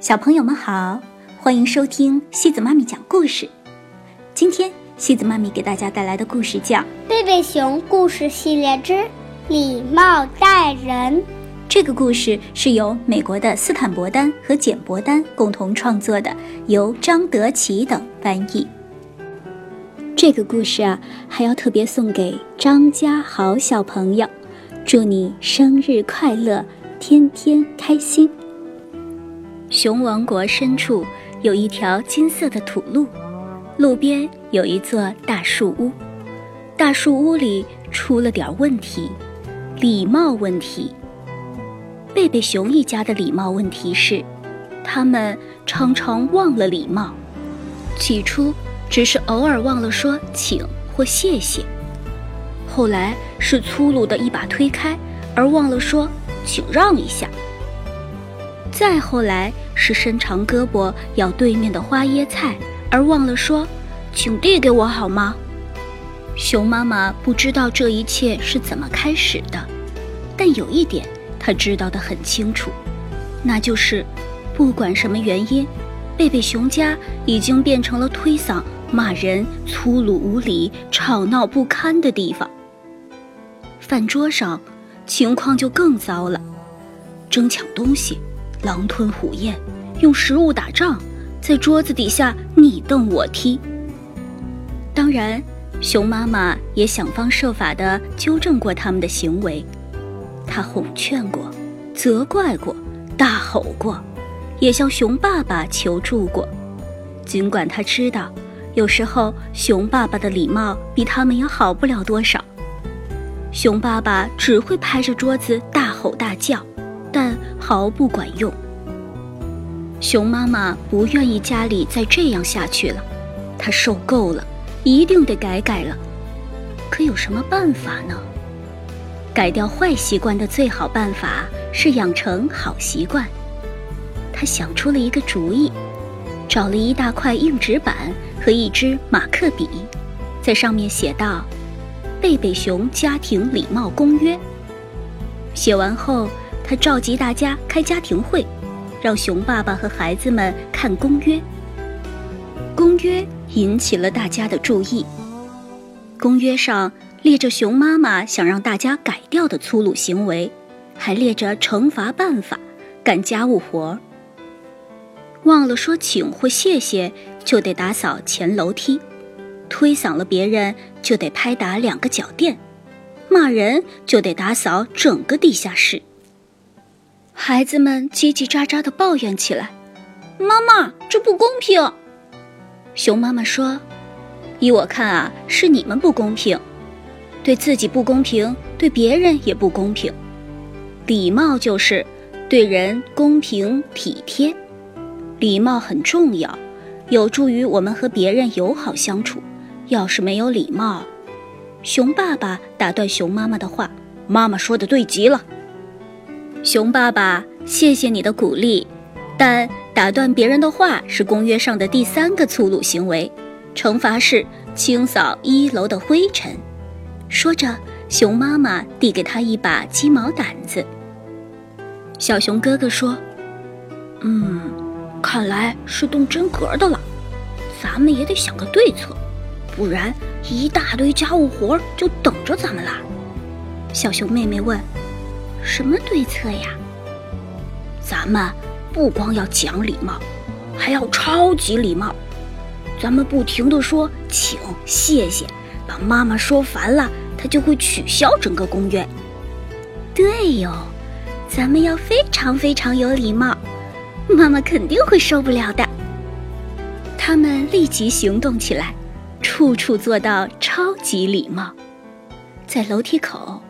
小朋友们好，欢迎收听西子妈咪讲故事。今天西子妈咪给大家带来的故事叫《贝贝熊故事系列之礼貌待人》。这个故事是由美国的斯坦伯丹和简伯丹共同创作的，由张德奇等翻译。这个故事啊，还要特别送给张家豪小朋友，祝你生日快乐，天天开心。熊王国深处有一条金色的土路，路边有一座大树屋，大树屋里出了点问题，礼貌问题。贝贝熊一家的礼貌问题是，他们常常忘了礼貌。起初只是偶尔忘了说请或谢谢，后来是粗鲁的一把推开，而忘了说请让一下。再后来是伸长胳膊咬对面的花椰菜，而忘了说：“请递给我好吗？”熊妈妈不知道这一切是怎么开始的，但有一点她知道的很清楚，那就是，不管什么原因，贝贝熊家已经变成了推搡、骂人、粗鲁无礼、吵闹不堪的地方。饭桌上，情况就更糟了，争抢东西。狼吞虎咽，用食物打仗，在桌子底下你瞪我踢。当然，熊妈妈也想方设法地纠正过他们的行为，她哄劝过，责怪过，大吼过，也向熊爸爸求助过。尽管他知道，有时候熊爸爸的礼貌比他们也好不了多少，熊爸爸只会拍着桌子大吼大叫。但毫不管用。熊妈妈不愿意家里再这样下去了，她受够了，一定得改改了。可有什么办法呢？改掉坏习惯的最好办法是养成好习惯。她想出了一个主意，找了一大块硬纸板和一支马克笔，在上面写道：“贝贝熊家庭礼貌公约。”写完后。他召集大家开家庭会，让熊爸爸和孩子们看公约。公约引起了大家的注意。公约上列着熊妈妈想让大家改掉的粗鲁行为，还列着惩罚办法：干家务活儿，忘了说请或谢谢就得打扫前楼梯，推搡了别人就得拍打两个脚垫，骂人就得打扫整个地下室。孩子们叽叽喳喳地抱怨起来：“妈妈，这不公平！”熊妈妈说：“依我看啊，是你们不公平，对自己不公平，对别人也不公平。礼貌就是对人公平体贴，礼貌很重要，有助于我们和别人友好相处。要是没有礼貌，熊爸爸打断熊妈妈的话：“妈妈说的对极了。”熊爸爸，谢谢你的鼓励，但打断别人的话是公约上的第三个粗鲁行为，惩罚是清扫一楼的灰尘。说着，熊妈妈递给他一把鸡毛掸子。小熊哥哥说：“嗯，看来是动真格的了，咱们也得想个对策，不然一大堆家务活就等着咱们了。”小熊妹妹问。什么对策呀？咱们不光要讲礼貌，还要超级礼貌。咱们不停的说请、谢谢，把妈妈说烦了，她就会取消整个公约。对哟，咱们要非常非常有礼貌，妈妈肯定会受不了的。他们立即行动起来，处处做到超级礼貌。在楼梯口，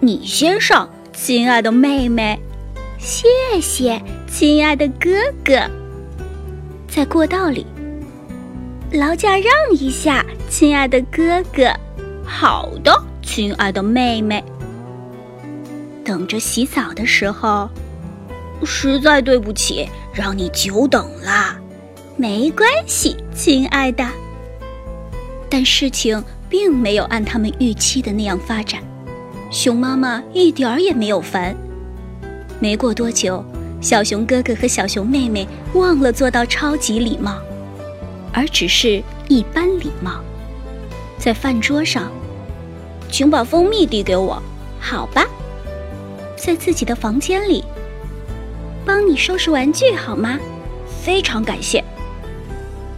你先上。亲爱的妹妹，谢谢，亲爱的哥哥。在过道里，劳驾让一下，亲爱的哥哥。好的，亲爱的妹妹。等着洗澡的时候，实在对不起，让你久等了。没关系，亲爱的。但事情并没有按他们预期的那样发展。熊妈妈一点儿也没有烦。没过多久，小熊哥哥和小熊妹妹忘了做到超级礼貌，而只是一般礼貌。在饭桌上，请把蜂蜜递给我，好吧？在自己的房间里，帮你收拾玩具好吗？非常感谢。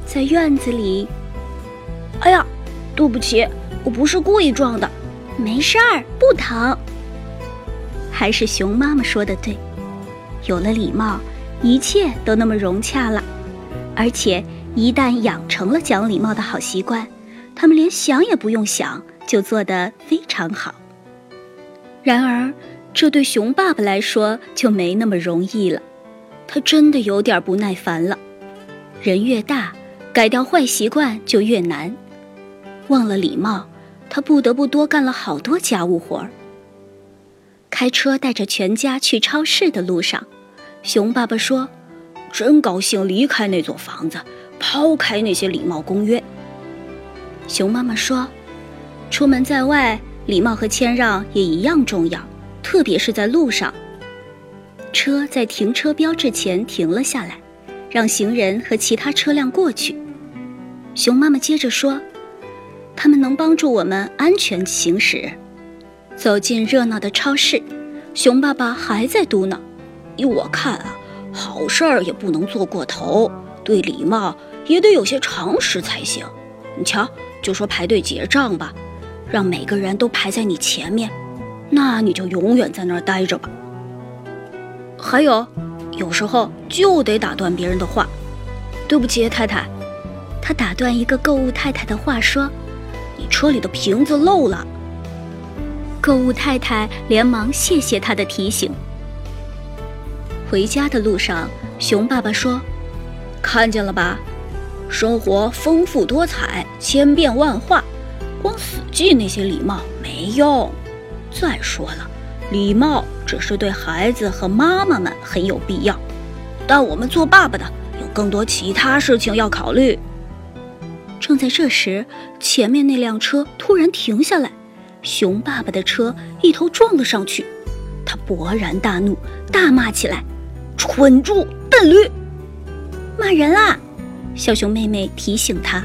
在院子里，哎呀，对不起，我不是故意撞的，没事儿，不疼。还是熊妈妈说的对，有了礼貌，一切都那么融洽了。而且一旦养成了讲礼貌的好习惯，他们连想也不用想，就做得非常好。然而，这对熊爸爸来说就没那么容易了，他真的有点不耐烦了。人越大，改掉坏习惯就越难。忘了礼貌，他不得不多干了好多家务活儿。开车带着全家去超市的路上，熊爸爸说：“真高兴离开那座房子，抛开那些礼貌公约。”熊妈妈说：“出门在外，礼貌和谦让也一样重要，特别是在路上。”车在停车标志前停了下来，让行人和其他车辆过去。熊妈妈接着说：“他们能帮助我们安全行驶。”走进热闹的超市，熊爸爸还在嘟囔：“依我看啊，好事儿也不能做过头，对礼貌也得有些常识才行。你瞧，就说排队结账吧，让每个人都排在你前面，那你就永远在那儿待着吧。还有，有时候就得打断别人的话。对不起，太太。”他打断一个购物太太的话说：“你车里的瓶子漏了。”购物太太连忙谢谢他的提醒。回家的路上，熊爸爸说：“看见了吧，生活丰富多彩，千变万化，光死记那些礼貌没用。再说了，礼貌只是对孩子和妈妈们很有必要，但我们做爸爸的有更多其他事情要考虑。”正在这时，前面那辆车突然停下来。熊爸爸的车一头撞了上去，他勃然大怒，大骂起来：“蠢猪，笨驴！”骂人啦！小熊妹妹提醒他：“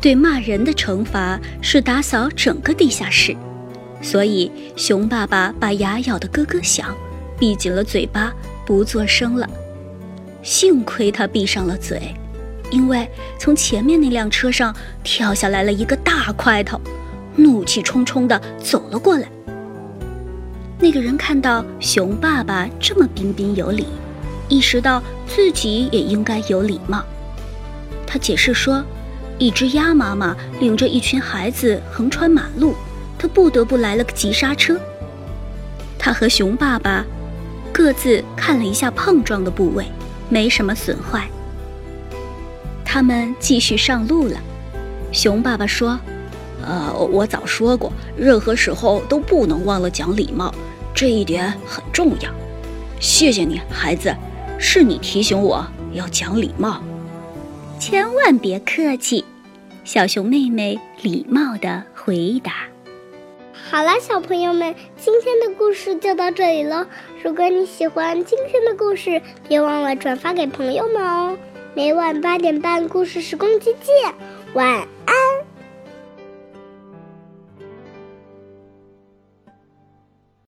对骂人的惩罚是打扫整个地下室。”所以熊爸爸把牙咬得咯咯响，闭紧了嘴巴，不作声了。幸亏他闭上了嘴，因为从前面那辆车上跳下来了一个大块头。怒气冲冲地走了过来。那个人看到熊爸爸这么彬彬有礼，意识到自己也应该有礼貌。他解释说：“一只鸭妈妈领着一群孩子横穿马路，他不得不来了个急刹车。”他和熊爸爸各自看了一下碰撞的部位，没什么损坏。他们继续上路了。熊爸爸说。呃，我早说过，任何时候都不能忘了讲礼貌，这一点很重要。谢谢你，孩子，是你提醒我要讲礼貌。千万别客气，小熊妹妹礼貌的回答。好了，小朋友们，今天的故事就到这里了。如果你喜欢今天的故事，别忘了转发给朋友们哦。每晚八点半，故事时光机见，晚。